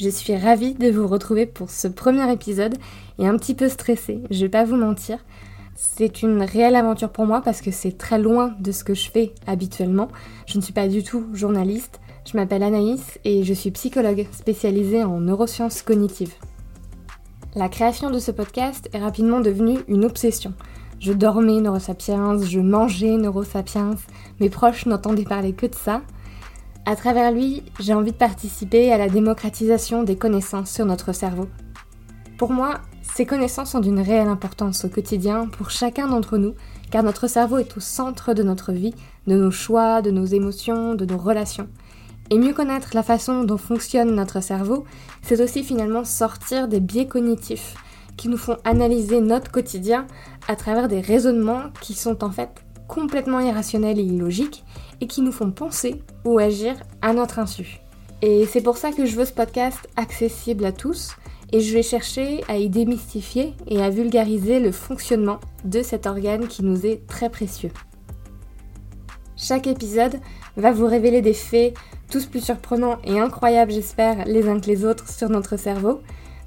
Je suis ravie de vous retrouver pour ce premier épisode et un petit peu stressée, je vais pas vous mentir. C'est une réelle aventure pour moi parce que c'est très loin de ce que je fais habituellement. Je ne suis pas du tout journaliste. Je m'appelle Anaïs et je suis psychologue spécialisée en neurosciences cognitives. La création de ce podcast est rapidement devenue une obsession. Je dormais neurosapiens, je mangeais neurosapiens, mes proches n'entendaient parler que de ça. À travers lui, j'ai envie de participer à la démocratisation des connaissances sur notre cerveau. Pour moi, ces connaissances ont d'une réelle importance au quotidien pour chacun d'entre nous, car notre cerveau est au centre de notre vie, de nos choix, de nos émotions, de nos relations. Et mieux connaître la façon dont fonctionne notre cerveau, c'est aussi finalement sortir des biais cognitifs qui nous font analyser notre quotidien à travers des raisonnements qui sont en fait complètement irrationnels et illogiques et qui nous font penser ou agir à notre insu. Et c'est pour ça que je veux ce podcast accessible à tous et je vais chercher à y démystifier et à vulgariser le fonctionnement de cet organe qui nous est très précieux. Chaque épisode va vous révéler des faits tous plus surprenants et incroyables j'espère les uns que les autres sur notre cerveau.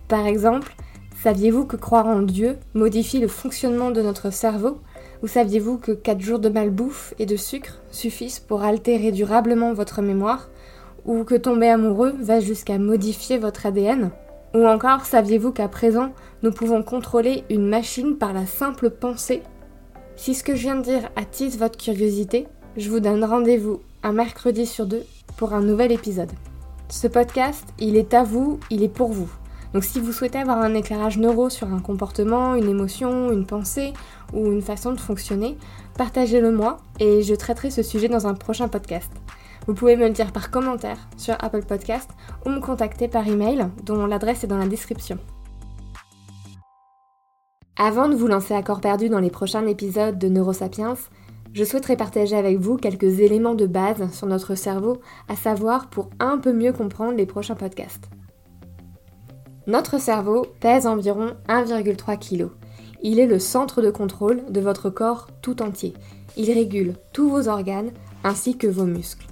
Par exemple, saviez-vous que croire en Dieu modifie le fonctionnement de notre cerveau? Ou saviez-vous que 4 jours de malbouffe et de sucre suffisent pour altérer durablement votre mémoire Ou que tomber amoureux va jusqu'à modifier votre ADN Ou encore, saviez-vous qu'à présent, nous pouvons contrôler une machine par la simple pensée? Si ce que je viens de dire attise votre curiosité, je vous donne rendez-vous un mercredi sur deux pour un nouvel épisode. Ce podcast, il est à vous, il est pour vous. Donc si vous souhaitez avoir un éclairage neuro sur un comportement, une émotion, une pensée ou une façon de fonctionner, partagez-le moi et je traiterai ce sujet dans un prochain podcast. Vous pouvez me le dire par commentaire sur Apple Podcast ou me contacter par email dont l'adresse est dans la description. Avant de vous lancer à corps perdu dans les prochains épisodes de Neurosapiens, je souhaiterais partager avec vous quelques éléments de base sur notre cerveau à savoir pour un peu mieux comprendre les prochains podcasts. Notre cerveau pèse environ 1,3 kg. Il est le centre de contrôle de votre corps tout entier. Il régule tous vos organes ainsi que vos muscles.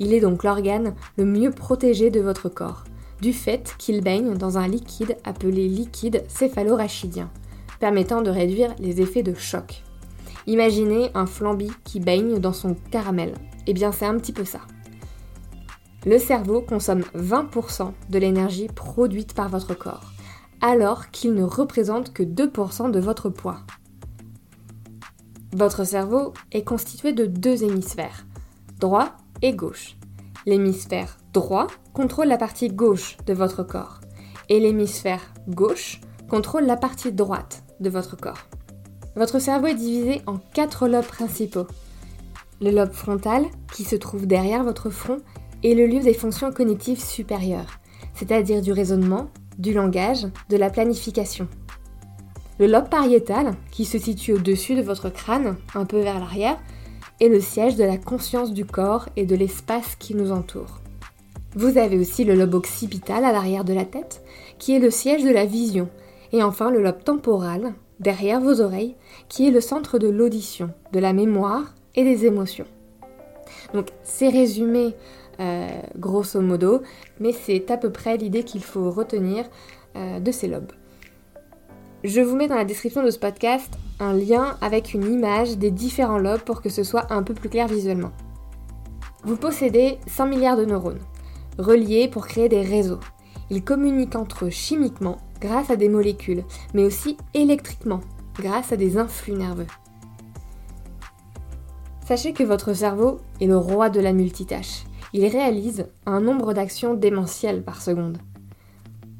Il est donc l'organe le mieux protégé de votre corps, du fait qu'il baigne dans un liquide appelé liquide céphalorachidien, permettant de réduire les effets de choc. Imaginez un flambi qui baigne dans son caramel. Eh bien c'est un petit peu ça. Le cerveau consomme 20% de l'énergie produite par votre corps, alors qu'il ne représente que 2% de votre poids. Votre cerveau est constitué de deux hémisphères, droit et gauche. L'hémisphère droit contrôle la partie gauche de votre corps et l'hémisphère gauche contrôle la partie droite de votre corps. Votre cerveau est divisé en quatre lobes principaux. Le lobe frontal, qui se trouve derrière votre front est le lieu des fonctions cognitives supérieures, c'est-à-dire du raisonnement, du langage, de la planification. Le lobe pariétal, qui se situe au-dessus de votre crâne, un peu vers l'arrière, est le siège de la conscience du corps et de l'espace qui nous entoure. Vous avez aussi le lobe occipital à l'arrière de la tête, qui est le siège de la vision, et enfin le lobe temporal, derrière vos oreilles, qui est le centre de l'audition, de la mémoire et des émotions. Donc c'est résumé euh, grosso modo, mais c'est à peu près l'idée qu'il faut retenir euh, de ces lobes. Je vous mets dans la description de ce podcast un lien avec une image des différents lobes pour que ce soit un peu plus clair visuellement. Vous possédez 100 milliards de neurones, reliés pour créer des réseaux. Ils communiquent entre eux chimiquement grâce à des molécules, mais aussi électriquement grâce à des influx nerveux. Sachez que votre cerveau est le roi de la multitâche il réalise un nombre d'actions démentielles par seconde.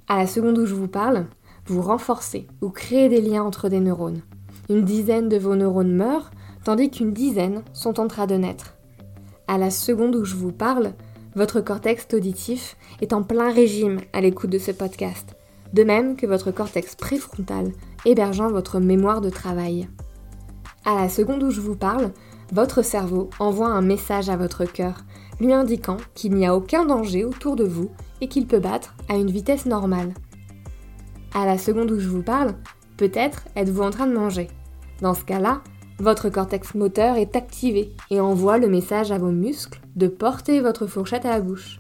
À la seconde où je vous parle, vous renforcez ou créez des liens entre des neurones. Une dizaine de vos neurones meurent, tandis qu'une dizaine sont en train de naître. À la seconde où je vous parle, Votre cortex auditif est en plein régime à l'écoute de ce podcast, de même que votre cortex préfrontal hébergeant votre mémoire de travail. À la seconde où je vous parle, votre cerveau envoie un message à votre cœur, lui indiquant qu'il n'y a aucun danger autour de vous et qu'il peut battre à une vitesse normale. À la seconde où je vous parle, peut-être êtes-vous en train de manger. Dans ce cas-là, votre cortex moteur est activé et envoie le message à vos muscles de porter votre fourchette à la bouche.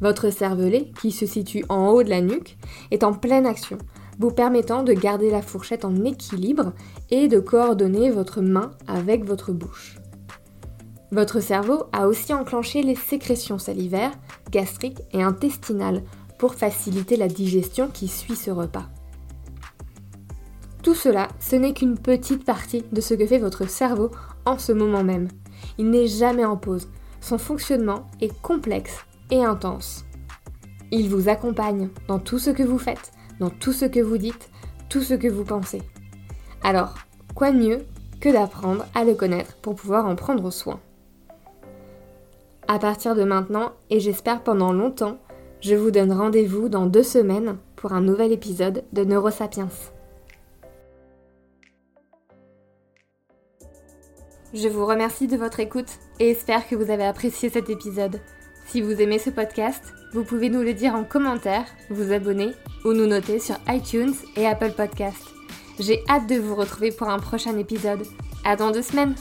Votre cervelet, qui se situe en haut de la nuque, est en pleine action, vous permettant de garder la fourchette en équilibre et de coordonner votre main avec votre bouche. Votre cerveau a aussi enclenché les sécrétions salivaires, gastriques et intestinales pour faciliter la digestion qui suit ce repas. Tout cela, ce n'est qu'une petite partie de ce que fait votre cerveau en ce moment même. Il n'est jamais en pause. Son fonctionnement est complexe et intense. Il vous accompagne dans tout ce que vous faites, dans tout ce que vous dites, tout ce que vous pensez. Alors, quoi de mieux que d'apprendre à le connaître pour pouvoir en prendre soin? À partir de maintenant, et j'espère pendant longtemps, je vous donne rendez-vous dans deux semaines pour un nouvel épisode de Neurosapiens. Je vous remercie de votre écoute et espère que vous avez apprécié cet épisode. Si vous aimez ce podcast, vous pouvez nous le dire en commentaire, vous abonner ou nous noter sur iTunes et Apple Podcast. J'ai hâte de vous retrouver pour un prochain épisode. À dans deux semaines!